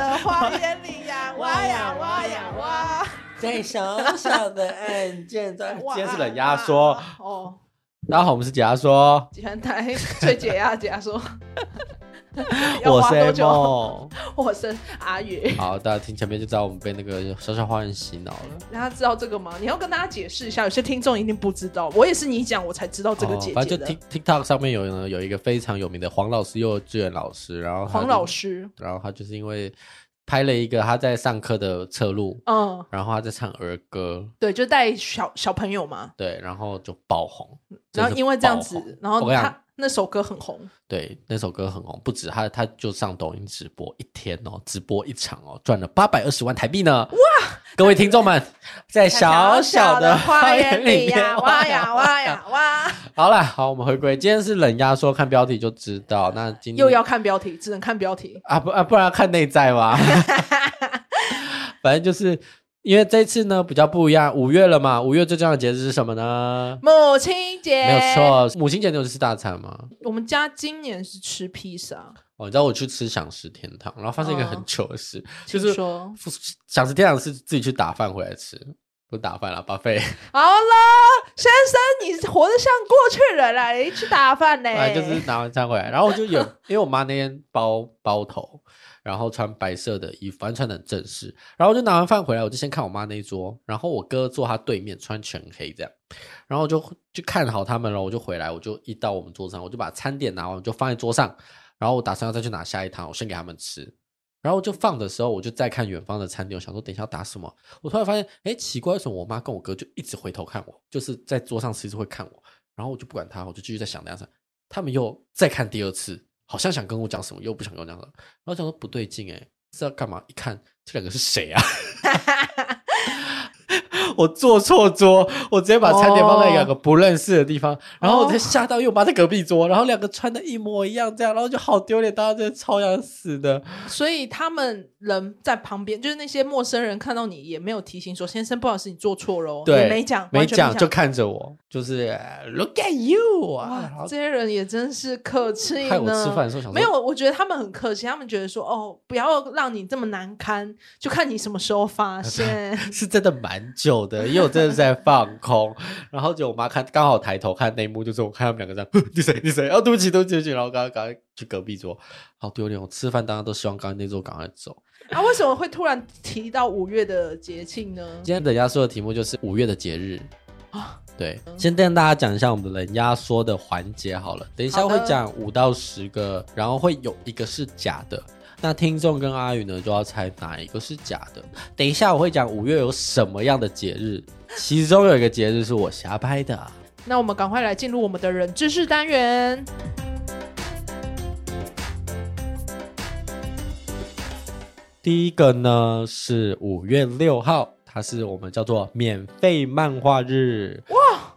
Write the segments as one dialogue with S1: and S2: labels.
S1: 的花园里呀，挖呀挖呀挖，
S2: 在小小的案件在，今天是冷压缩哦。大家好，我们是解压缩，
S1: 全台 最解压解压说。
S2: 我是 M，
S1: 我是阿宇。
S2: 好，大家听前面就知道我们被那个小小花园洗脑了。
S1: 大家知道这个吗？你要跟大家解释一下，有些听众一定不知道。我也是你讲，我才知道这个姐姐、哦、
S2: 反正就 TikTok 上面有呢，有一个非常有名的黄老师幼稚园老师，然后
S1: 黄老师，
S2: 然后他就是因为拍了一个他在上课的侧录，嗯，然后他在唱儿歌，
S1: 对，就带小小朋友嘛，
S2: 对，然后就爆红，
S1: 然后因为这样子，然后他。那首歌很红，
S2: 对，那首歌很红，不止他，他就上抖音直播一天哦，直播一场哦，赚了八百二十万台币呢！哇，各位听众们，在小小的花园里呀，挖呀挖呀挖。好了，好，我们回归，今天是冷压缩，看标题就知道。那今天
S1: 又要看标题，只能看标题
S2: 啊，不啊，不然要看内在吗？反正就是。因为这次呢比较不一样，五月了嘛，五月最重要的节日是什么呢？
S1: 母亲节。
S2: 没有错，母亲节你有吃大餐吗？
S1: 我们家今年是吃披萨。
S2: 哦，你知道我去吃享食天堂，然后发生一个很糗的事，哦、就是
S1: 说
S2: 享食天堂是自己去打饭回来吃，不打饭了，buffet。
S1: 好了，先生，你活得像过去人了，你去打饭呢？
S2: 哎，就是拿完餐回来，然后我就有，因为我妈那天包包头。然后穿白色的衣服，反正穿的很正式。然后我就拿完饭回来，我就先看我妈那一桌。然后我哥坐他对面，穿全黑这样。然后就就看好他们了，我就回来，我就一到我们桌上，我就把餐点拿完，我就放在桌上。然后我打算要再去拿下一趟，我先给他们吃。然后就放的时候，我就再看远方的餐厅，我想说等一下要打什么。我突然发现，哎，奇怪，为什么我妈跟我哥就一直回头看我，就是在桌上吃时会看我。然后我就不管他，我就继续在想那样子。他们又再看第二次。好像想跟我讲什么，又不想跟我讲什么，然后想说不对劲，哎，是要干嘛？一看这两个是谁啊？我坐错桌，我直接把餐点放在两个不认识的地方，oh. 然后我才吓到，因为我妈在隔壁桌，然后两个穿的一模一样，这样，然后就好丢脸，大家真的超想死的。
S1: 所以他们人在旁边，就是那些陌生人看到你也没有提醒说：“先生，不好意思，你坐错了。”对，没讲，
S2: 没讲，就看着我，就是 Look at you 啊！
S1: 这些人也真是客气呢。
S2: 害我吃饭的时候想，
S1: 没有，我觉得他们很客气，他们觉得说：“哦，不要让你这么难堪，就看你什么时候发现。”
S2: 是真的蛮久。的，因为我真的是在放空，然后就我妈看，刚好抬头看内幕，就是我看他们两个这样，你谁你谁？哦，对不起对不起对不起，然后刚刚赶快去隔壁桌，好丢脸！我吃饭大家都希望刚刚那桌赶快走。
S1: 啊，为什么会突然提到五月的节庆呢？
S2: 今天冷压说的题目就是五月的节日啊。对，先跟大家讲一下我们的冷压缩的环节好了，等一下会讲五到十个，然后会有一个是假的。那听众跟阿宇呢，就要猜哪一个是假的。等一下我会讲五月有什么样的节日，其中有一个节日是我瞎拍的。
S1: 那我们赶快来进入我们的人知识单元。
S2: 第一个呢是五月六号，它是我们叫做免费漫画日。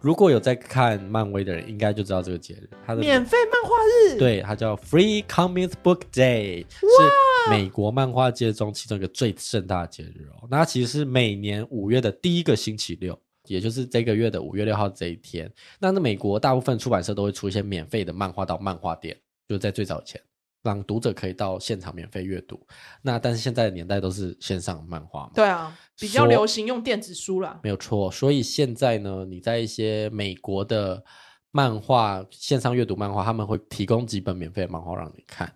S2: 如果有在看漫威的人，应该就知道这个节日。它的
S1: 免费漫画日，
S2: 对，它叫 Free Comic Book Day，是美国漫画界中其中一个最盛大的节日哦。那其实是每年五月的第一个星期六，也就是这个月的五月六号这一天。那那美国大部分出版社都会出一些免费的漫画到漫画店，就在最早前。让读者可以到现场免费阅读，那但是现在的年代都是线上漫画嘛？
S1: 对啊，比较流行用电子书啦。
S2: 没有错，所以现在呢，你在一些美国的漫画线上阅读漫画，他们会提供几本免费的漫画让你看。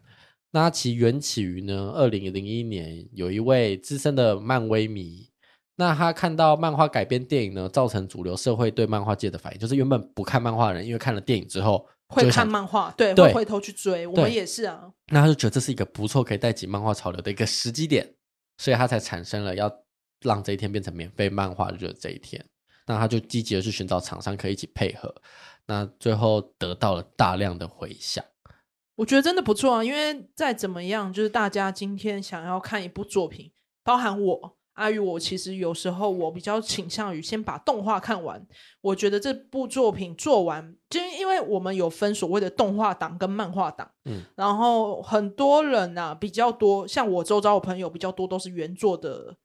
S2: 那其缘起于呢，二零零一年有一位资深的漫威迷，那他看到漫画改编电影呢，造成主流社会对漫画界的反应，就是原本不看漫画的人，因为看了电影之后。
S1: 会看漫画，对，对，会回头去追。我们也是啊。
S2: 那他就觉得这是一个不错可以带起漫画潮流的一个时机点，所以他才产生了要让这一天变成免费漫画日的这一天。那他就积极的去寻找厂商可以一起配合，那最后得到了大量的回响。
S1: 我觉得真的不错啊，因为再怎么样，就是大家今天想要看一部作品，包含我。阿宇，我其实有时候我比较倾向于先把动画看完。我觉得这部作品做完，就因为我们有分所谓的动画档跟漫画档，嗯，然后很多人呐、啊、比较多，像我周遭的朋友比较多都是原作的，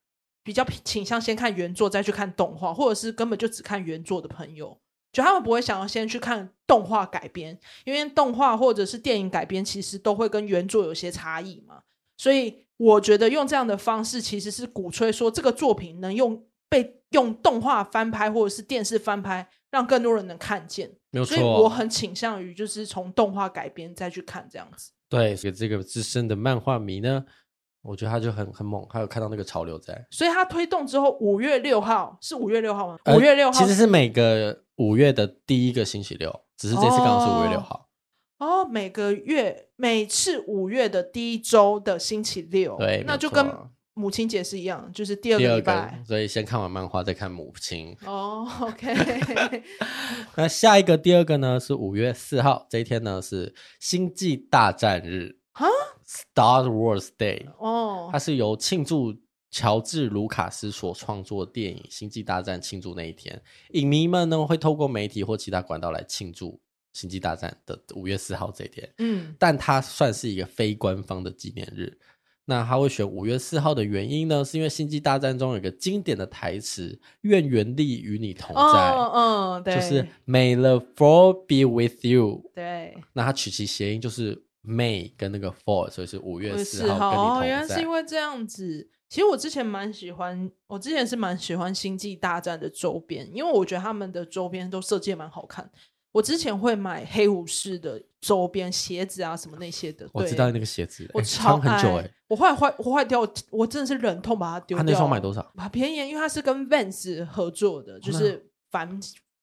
S1: 比较倾向先看原作再去看动画，或者是根本就只看原作的朋友，就他们不会想要先去看动画改编，因为动画或者是电影改编其实都会跟原作有些差异嘛。所以我觉得用这样的方式其实是鼓吹说这个作品能用被用动画翻拍或者是电视翻拍，让更多人能看见。
S2: 没有错，
S1: 所以我很倾向于就是从动画改编再去看这样子。
S2: 对，所以这个资深的漫画迷呢，我觉得他就很很猛，他有看到那个潮流在。
S1: 所以他推动之后，五月六号是五月六号吗？五、呃、月六号
S2: 其实是每个五月的第一个星期六，只是这次刚好是五月六号。
S1: 哦，哦，每个月每次五月的第一周的星期六，
S2: 对，
S1: 那就跟母亲节是一样，就是第二个礼拜。
S2: 所以先看完漫画再看母亲。
S1: 哦，OK。
S2: 那下一个第二个呢是五月四号，这一天呢是星际大战日。啊，Star Wars Day 哦，它是由庆祝乔治·卢卡斯所创作电影《星际大战》庆祝那一天，影迷们呢会透过媒体或其他管道来庆祝《星际大战》的五月四号这一天。嗯，但它算是一个非官方的纪念日。那他会选五月四号的原因呢，是因为《星际大战》中有一个经典的台词：“愿原力与你同在。”嗯嗯，对，就是 “May the Fourth be with you。”对，那它取其谐音就是。May 跟那个 Four，所以是五月四号跟你同在。哦，原来
S1: 是因为这样子。其实我之前蛮喜欢，我之前是蛮喜欢星际大战的周边，因为我觉得他们的周边都设计蛮好看。我之前会买黑武士的周边鞋子啊，什么那些的。
S2: 我知道那个鞋子，
S1: 我超。
S2: 很久哎，
S1: 我坏坏，我坏掉，我真的是忍痛把它丢掉。
S2: 他那双买多少？
S1: 便宜，因为它是跟 Vans 合作的，就是帆。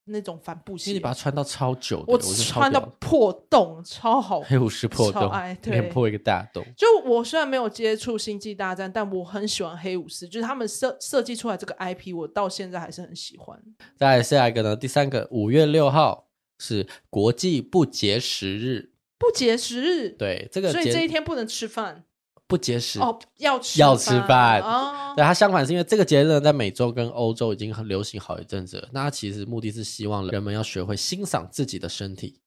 S1: 那种帆布鞋，
S2: 你把它穿到超久，
S1: 我穿到破洞，超好，
S2: 黑武士破洞，对破一个大洞。
S1: 就我虽然没有接触星际大战，但我很喜欢黑武士，就是他们设设计出来这个 IP，我到现在还是很喜欢。
S2: 再下一个呢？第三个，五月六号是国际不节食日，
S1: 不节食日，
S2: 对这个，
S1: 所以这一天不能吃饭。
S2: 不节食
S1: 哦，要吃
S2: 要吃饭哦。对，它相反是因为这个节日呢，在美洲跟欧洲已经很流行好一阵子了。那它其实目的是希望人们要学会欣赏自己的身体，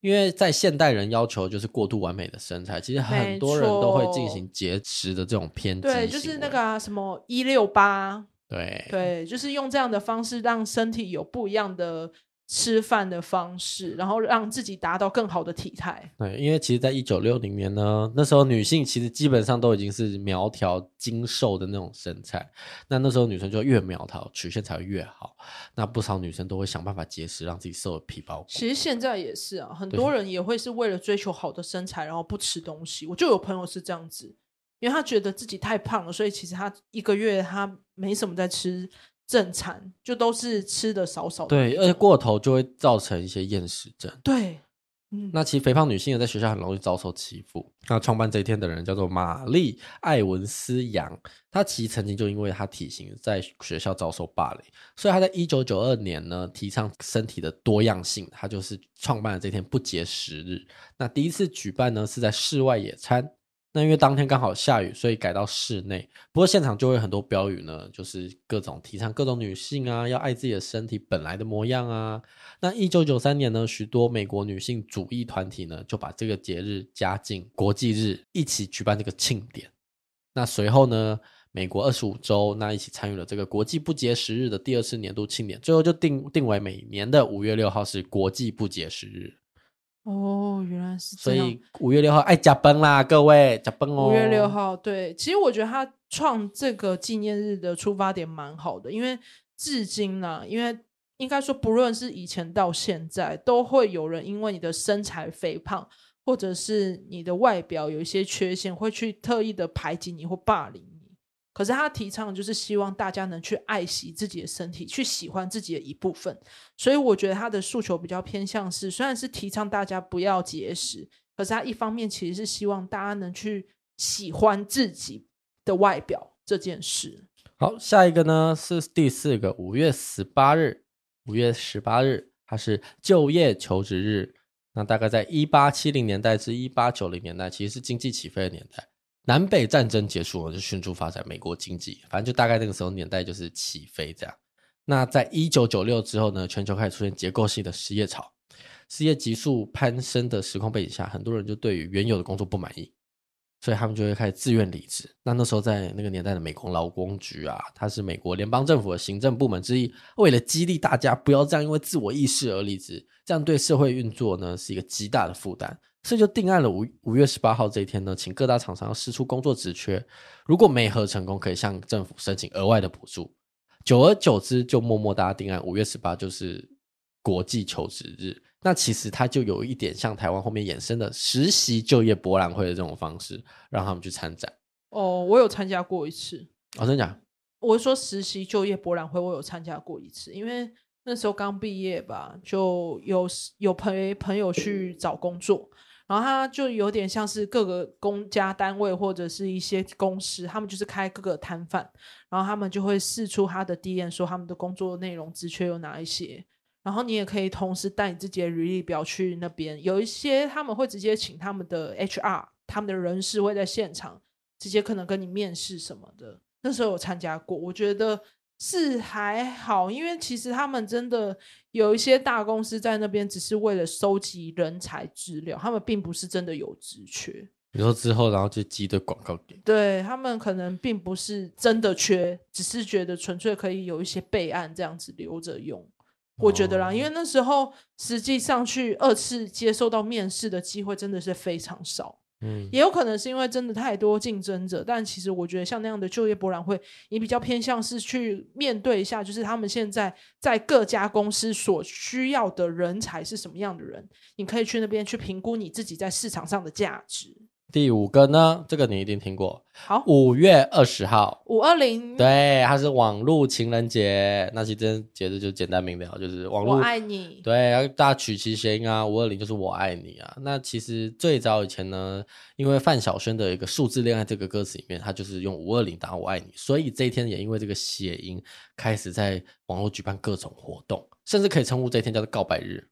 S2: 因为在现代人要求就是过度完美的身材，其实很多人都会进行节食的这种偏激。
S1: 对，就是那个、啊、什么一六八，
S2: 对
S1: 对，就是用这样的方式让身体有不一样的。吃饭的方式，然后让自己达到更好的体态。
S2: 对，因为其实，在一九六零年呢，那时候女性其实基本上都已经是苗条精瘦的那种身材。那那时候女生就越苗条，曲线才会越好。那不少女生都会想办法节食，让自己瘦的皮包骨。
S1: 其实现在也是啊，很多人也会是为了追求好的身材，然后不吃东西。我就有朋友是这样子，因为他觉得自己太胖了，所以其实他一个月他没什么在吃。正餐就都是吃的少少的，
S2: 对，而且过头就会造成一些厌食症。
S1: 对，嗯，
S2: 那其实肥胖女性也在学校很容易遭受欺负。那创办这一天的人叫做玛丽·艾文斯·杨，她其实曾经就因为她体型在学校遭受霸凌，所以她在一九九二年呢提倡身体的多样性，她就是创办了这天不节食日。那第一次举办呢是在室外野餐。那因为当天刚好下雨，所以改到室内。不过现场就会很多标语呢，就是各种提倡各种女性啊，要爱自己的身体本来的模样啊。那一九九三年呢，许多美国女性主义团体呢，就把这个节日加进国际日，一起举办这个庆典。那随后呢，美国二十五州那一起参与了这个国际不节食日的第二次年度庆典，最后就定定为每年的五月六号是国际不节食日。
S1: 哦，原来是这样。
S2: 所以五月六号爱加崩啦，各位加崩哦。
S1: 五月六号，对，其实我觉得他创这个纪念日的出发点蛮好的，因为至今呢、啊，因为应该说不论是以前到现在，都会有人因为你的身材肥胖，或者是你的外表有一些缺陷，会去特意的排挤你或霸凌。可是他提倡就是希望大家能去爱惜自己的身体，去喜欢自己的一部分。所以我觉得他的诉求比较偏向是，虽然是提倡大家不要节食，可是他一方面其实是希望大家能去喜欢自己的外表这件事。
S2: 好，下一个呢是第四个五月十八日，五月十八日它是就业求职日。那大概在一八七零年代至一八九零年代，其实是经济起飞的年代。南北战争结束了，就迅速发展美国经济，反正就大概那个时候年代就是起飞这样。那在一九九六之后呢，全球开始出现结构性的失业潮，失业急速攀升的时空背景下，很多人就对于原有的工作不满意，所以他们就会开始自愿离职。那那时候在那个年代的美国劳工局啊，它是美国联邦政府的行政部门之一，为了激励大家不要这样因为自我意识而离职，这样对社会运作呢是一个极大的负担。所以就定案了五五月十八号这一天呢，请各大厂商要释出工作职缺，如果没合成功，可以向政府申请额外的补助。久而久之，就默默大家定案，五月十八就是国际求职日。那其实它就有一点像台湾后面衍生的实习就业博览会的这种方式，让他们去参展。
S1: 哦，我有参加过一次。
S2: 哦，真的假的？
S1: 我说实习就业博览会，我有参加过一次，因为那时候刚毕业吧，就有有陪朋友去找工作。然后他就有点像是各个公家单位或者是一些公司，他们就是开各个摊贩，然后他们就会试出他的 DM，说他们的工作内容职缺有哪一些，然后你也可以同时带你自己的履历表去那边，有一些他们会直接请他们的 HR，他们的人事会在现场直接可能跟你面试什么的。那时候有参加过，我觉得。是还好，因为其实他们真的有一些大公司在那边，只是为了收集人才资料，他们并不是真的有职缺。
S2: 你说之后，然后就寄的广告给，
S1: 对，他们可能并不是真的缺，只是觉得纯粹可以有一些备案这样子留着用。我觉得啦，因为那时候实际上去二次接受到面试的机会真的是非常少。嗯，也有可能是因为真的太多竞争者，但其实我觉得像那样的就业博览会，你比较偏向是去面对一下，就是他们现在在各家公司所需要的人才是什么样的人，你可以去那边去评估你自己在市场上的价值。
S2: 第五个呢，这个你一定听过。
S1: 好，
S2: 五月二十号，
S1: 五二零，
S2: 对，它是网络情人节。那其实节日就简单明了，就是网络。
S1: 我爱你。
S2: 对，大家取其谐音啊，五二零就是我爱你啊。那其实最早以前呢，因为范晓萱的一个数字恋爱这个歌词里面，它就是用五二零打我爱你，所以这一天也因为这个谐音，开始在网络举办各种活动，甚至可以称呼这一天叫做告白日、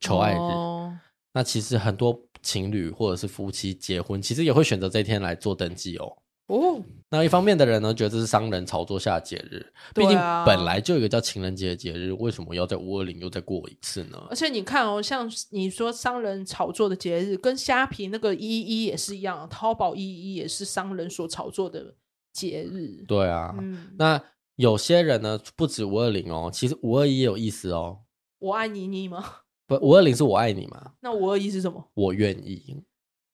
S2: 求爱日。哦、那其实很多。情侣或者是夫妻结婚，其实也会选择这天来做登记哦。哦，那一方面的人呢，觉得这是商人炒作下的节日，毕竟本来就有一个叫情人节的节日，为什么要在五二零又再过一次呢？
S1: 而且你看哦，像你说商人炒作的节日，跟虾皮那个一一也是一样，淘宝一一也是商人所炒作的节日。
S2: 对啊，嗯，那有些人呢，不止五二零哦，其实五二一也有意思哦。
S1: 我爱你，你吗？
S2: 不，五二零是我爱你嘛？
S1: 那五二一是什么？
S2: 我愿意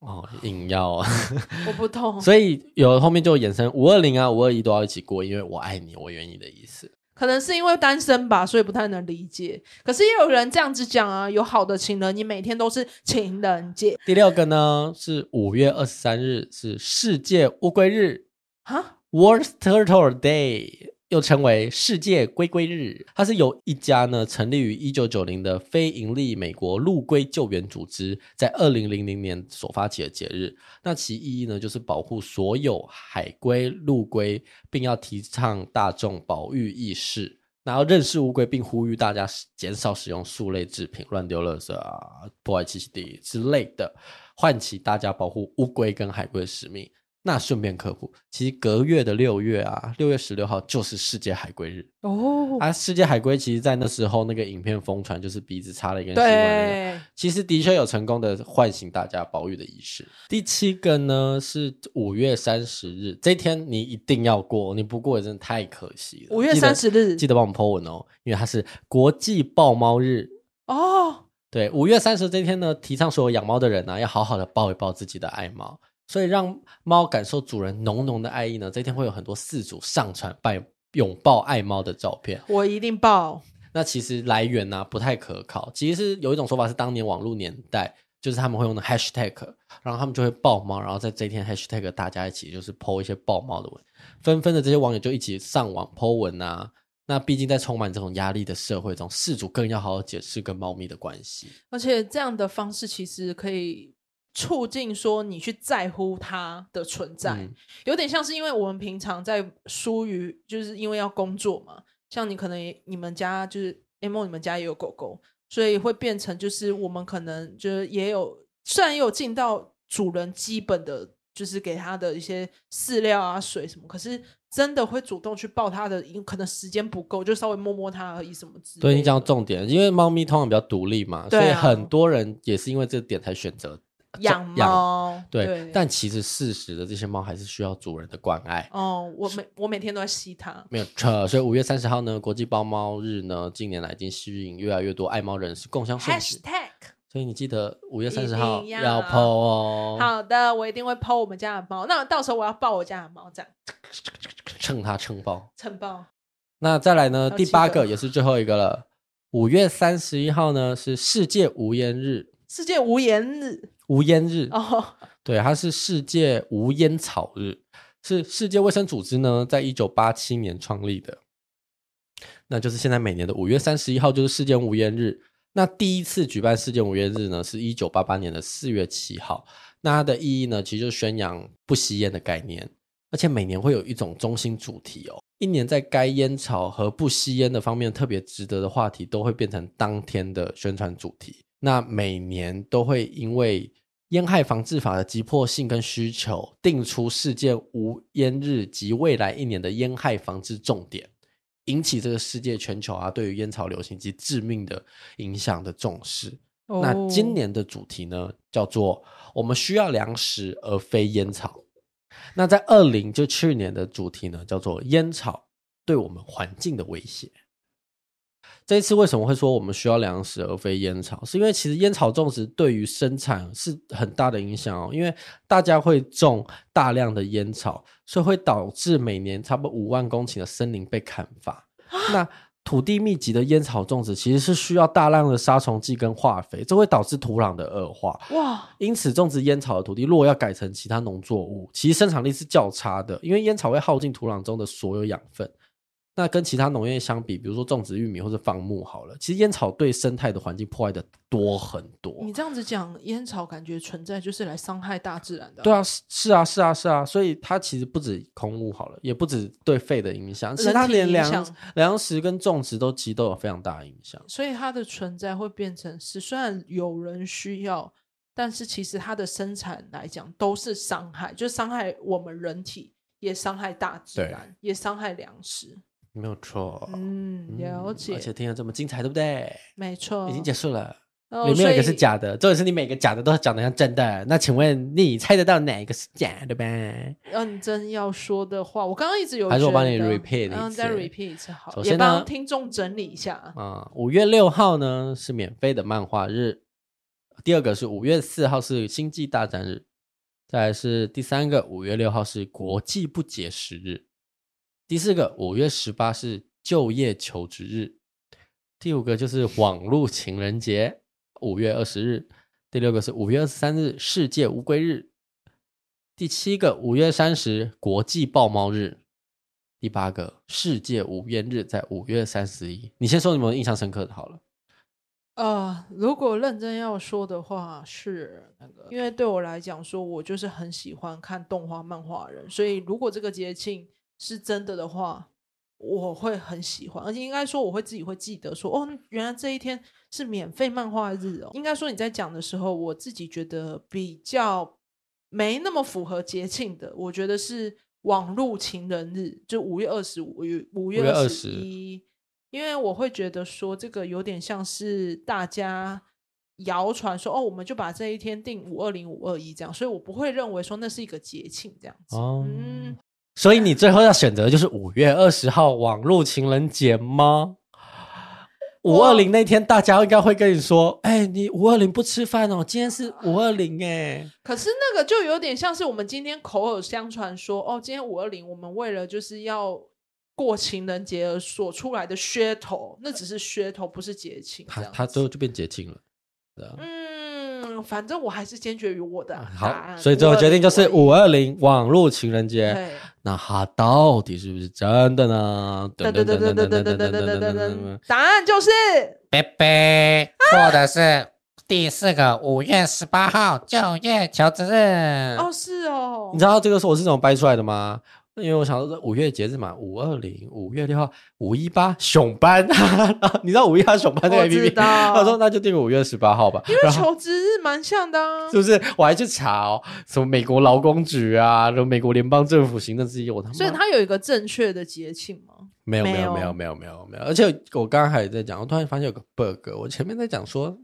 S2: 哦，硬要啊！
S1: 我不痛，
S2: 所以有后面就衍生五二零啊，五二一都要一起过，因为我爱你，我愿意的意思。
S1: 可能是因为单身吧，所以不太能理解。可是也有人这样子讲啊，有好的情人，你每天都是情人节。
S2: 第六个呢是五月二十三日，是世界乌龟日
S1: 哈
S2: World Turtle Day。又称为世界龟龟日，它是由一家呢成立于一九九零的非盈利美国陆龟救援组织，在二零零零年所发起的节日。那其意义呢，就是保护所有海龟、陆龟，并要提倡大众保育意识，然后认识乌龟，并呼吁大家减少使用塑类制品、乱丢垃圾啊、破坏栖息地之类的，唤起大家保护乌龟跟海龟的使命。那顺便科普，其实隔月的六月啊，六月十六号就是世界海龟日
S1: 哦。啊，
S2: 世界海龟其实，在那时候那个影片疯传，就是鼻子插了一根吸管那个，其实的确有成功的唤醒大家保育的意识。第七个呢是五月三十日，这一天你一定要过，你不过也真的太可惜了。
S1: 五月三十日，
S2: 记得帮我们 po 文哦，因为它是国际抱猫日
S1: 哦。
S2: 对，五月三十这天呢，提倡所有养猫的人呢、啊，要好好的抱一抱自己的爱猫。所以让猫感受主人浓浓的爱意呢，这天会有很多饲主上传拜拥抱爱猫的照片。
S1: 我一定抱。
S2: 那其实来源呢、啊、不太可靠，其实是有一种说法是当年网络年代，就是他们会用的 hashtag，然后他们就会抱猫，然后在这一天 hashtag 大家一起就是 po 一些抱猫的文，纷纷的这些网友就一起上网 po 文啊。那毕竟在充满这种压力的社会中，饲主更要好好解释跟猫咪的关系。
S1: 而且这样的方式其实可以。促进说你去在乎它的存在，嗯、有点像是因为我们平常在疏于，就是因为要工作嘛。像你可能你们家就是 M，你们家也有狗狗，所以会变成就是我们可能就是也有，虽然也有尽到主人基本的，就是给它的一些饲料啊、水什么，可是真的会主动去抱它的，因可能时间不够，就稍微摸摸它而已什么之类的。
S2: 对，你讲重点，因为猫咪通常比较独立嘛，啊、所以很多人也是因为这个点才选择。
S1: 养猫
S2: 对，对，但其实事实的这些猫还是需要主人的关爱。
S1: 哦，我每我每天都在吸它，
S2: 没有错。所以五月三十号呢，国际抱猫日呢，近年来已经吸引越来越多爱猫人士共享盛举。
S1: Hashtag
S2: 所以你记得五月三十号
S1: 要
S2: 剖哦。
S1: 好的，我一定会 po 我们家的猫。那到时候我要抱我家的猫，这样
S2: 蹭它蹭爆，
S1: 蹭爆。
S2: 那再来呢？第八个也是最后一个了。五月三十一号呢是世界无烟日。
S1: 世界无烟日，
S2: 无烟日
S1: 哦，
S2: 对，它是世界无烟草日，是世界卫生组织呢在一九八七年创立的。那就是现在每年的五月三十一号就是世界无烟日。那第一次举办世界无烟日呢，是一九八八年的四月七号。那它的意义呢，其实就是宣扬不吸烟的概念，而且每年会有一种中心主题哦。一年在该烟草和不吸烟的方面特别值得的话题，都会变成当天的宣传主题。那每年都会因为烟害防治法的急迫性跟需求，定出世界无烟日及未来一年的烟害防治重点。引起这个世界全球啊，对于烟草流行及致命的影响的重视。Oh. 那今年的主题呢，叫做“我们需要粮食而非烟草”。那在二零就去年的主题呢，叫做“烟草对我们环境的威胁”。这一次为什么会说我们需要粮食而非烟草？是因为其实烟草种植对于生产是很大的影响哦。因为大家会种大量的烟草，所以会导致每年差不多五万公顷的森林被砍伐。那土地密集的烟草种植其实是需要大量的杀虫剂跟化肥，这会导致土壤的恶化。哇！因此种植烟草的土地，如果要改成其他农作物，其实生产力是较差的，因为烟草会耗尽土壤中的所有养分。那跟其他农业相比，比如说种植玉米或者放牧好了，其实烟草对生态的环境破坏的多很多。
S1: 你这样子讲，烟草感觉存在就是来伤害大自然的。
S2: 对啊，是啊，是啊，是啊，所以它其实不止空污好了，也不止对肺的影响，其实它连粮粮食跟种植都其实都有非常大的影响。
S1: 所以它的存在会变成是，虽然有人需要，但是其实它的生产来讲都是伤害，就伤害我们人体，也伤害大自然，也伤害粮食。
S2: 没有错，
S1: 嗯，了解，
S2: 而且听了这么精彩，对不对？没错，已经结束了，里面有一个是假的，重点是你每个假的都讲的像真的。那请问你猜得到哪一个是假的呗？
S1: 认真要说的话，我刚刚一直有，
S2: 还是我帮你 repeat
S1: 一次，再 repeat 一次好，首先呢，也帮听众整理一下
S2: 啊。五月六号呢是免费的漫画日，第二个是五月四号是星际大战日，再来是第三个五月六号是国际不节食日。第四个五月十八是就业求职日，第五个就是网络情人节，五月二十日。第六个是五月二十三日世界乌龟日，第七个五月三十国际豹猫日，第八个世界无烟日在五月三十一。你先说你们印象深刻的好了。
S1: 呃，如果认真要说的话，是那个，因为对我来讲，说我就是很喜欢看动画漫画人，所以如果这个节庆。是真的的话，我会很喜欢，而且应该说我会自己会记得说，哦，原来这一天是免费漫画日哦。应该说你在讲的时候，我自己觉得比较没那么符合节庆的，我觉得是网络情人日，就五月二十五，五月二十一，因为我会觉得说这个有点像是大家谣传说，哦，我们就把这一天定五二零五二一这样，所以我不会认为说那是一个节庆这样子，
S2: 哦、
S1: 嗯。
S2: 所以你最后要选择的就是五月二十号网络情人节吗？五二零那天大家应该会跟你说：“哎、欸，你五二零不吃饭哦，今天是五二零哎。”
S1: 可是那个就有点像是我们今天口耳相传说：“哦，今天五二零，我们为了就是要过情人节而所出来的噱头，那只是噱头，不是节庆。”
S2: 他他最后就变节庆了，
S1: 嗯。反正我还是坚决于我的答案。
S2: 好，所以最后决定就是五二零网络情人节。那它到底是不是真的呢？噔噔噔噔噔噔噔噔噔噔噔。
S1: 答案就是，
S3: 贝贝，错的是第四个五月十八号就业求职日。
S1: 哦，是哦。
S2: 你知道这个是我是怎么掰出来的吗？因为我想说五月节日嘛，五二零、五月六号、五一八熊班，你知道五一八熊班那个 APP？他说那就定个五月十八号吧。
S1: 因为求职日蛮像的，啊，
S2: 是不是？我还去查哦，什么美国劳工局啊，然后美国联邦政府行政之一，我他妈。
S1: 所以它有一个正确的节庆吗？
S2: 没有，没有，没有，没有，没有，没有。而且我刚刚还在讲，我突然发现有个 bug，我前面在讲说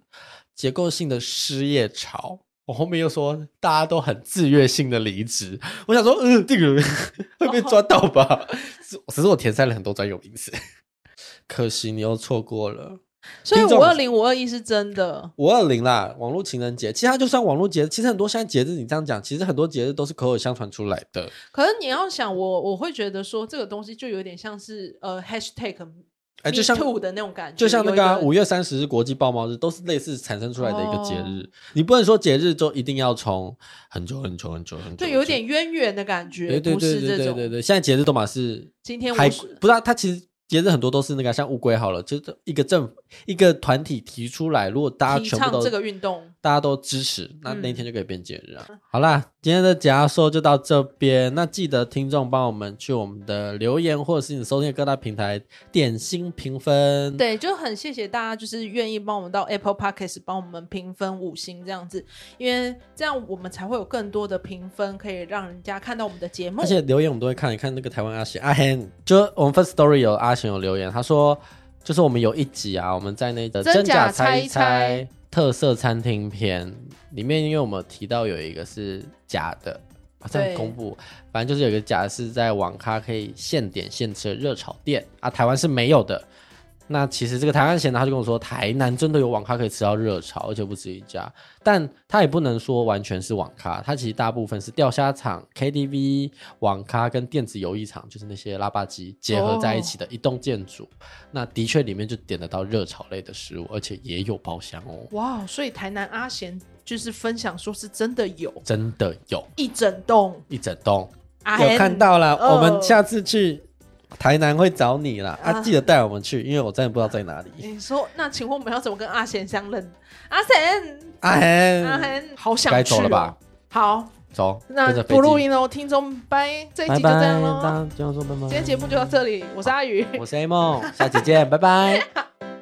S2: 结构性的失业潮。我后面又说大家都很自愿性的离职，我想说，嗯、呃，这个 会被抓到吧？只、哦、只是我填塞了很多专有名词，可惜你又错过了。
S1: 所以五二零五二一是真的。
S2: 五二零啦，网络情人节，其实它就算网络节，其实很多现在节日，你这样讲，其实很多节日都是口耳相传出来的。
S1: 可是你要想我，我会觉得说这个东西就有点像是呃 hashtag，
S2: 哎，就像
S1: Too 的那种感觉，
S2: 就像那
S1: 个
S2: 五月三十日国际豹猫日，都是类似产生出来的一个节日。
S1: 哦
S2: 你不能说节日就一定要从很久很久很久很久，
S1: 对，有点渊源的感觉，
S2: 对对
S1: 不
S2: 对对对
S1: 是这种。
S2: 对对，现在节日都嘛是
S1: 今天我
S2: 还
S1: 是
S2: 不是啊？它其实节日很多都是那个像乌龟好了，就是一个政一个团体提出来，如果大家
S1: 提
S2: 全部都
S1: 倡这个运动，
S2: 大家都支持，那
S1: 嗯
S2: 那一天就可以变节日啊。好啦，今天的假说就到这边。那记得听众帮我们去我们的留言或者是你收听的各大平台点心评分。
S1: 对，就很谢谢大家，就是愿意帮我们到 Apple Podcast 帮我们评分五星这样子，因为这样我们才会有更多的评分，可以让人家看到我们的节目。
S2: 而且留言我们都会看，你看那个台湾阿贤阿贤，就我们 First Story 有阿贤有留言，他说就是我们有一集啊，我们在那个
S1: 真假猜一
S2: 猜猜特色餐厅篇里面，因为我们有提到有一个是假的，好像
S1: 对
S2: 公布，反正就是有一个假的是在网咖可以现点现吃的热炒店啊，台湾是没有的。那其实这个台湾闲的他就跟我说，台南真的有网咖可以吃到热炒，而且不止一家。但他也不能说完全是网咖，他其实大部分是钓虾场、KTV、网咖跟电子游艺场，就是那些拉霸机结合在一起的一栋建筑。那的确里面就点得到热炒类的食物，而且也有包厢哦。
S1: 哇，所以台南阿贤就是分享说是真的有
S2: 真的有
S1: 一整栋，
S2: 一整栋，
S1: 阿
S2: 有看到了。
S1: 哦
S2: 我们下次去台南会找你啦，啊，
S1: 啊
S2: 记得带我们去，因为我真的不知道在哪里。
S1: 你说，那请问我们要怎么跟阿贤相认？阿贤，
S2: 阿
S1: 阿贤，好想
S2: 该
S1: 去、哦、
S2: 走了吧？
S1: 好，
S2: 走，
S1: 那不录音喽，听众拜，这一
S2: 拜
S1: 集就这样
S2: 拜，
S1: 喽。
S2: 大家这样说拜拜。
S1: 今天节目就到这里，我是阿宇，
S2: 我是 A 梦，下期见，拜拜。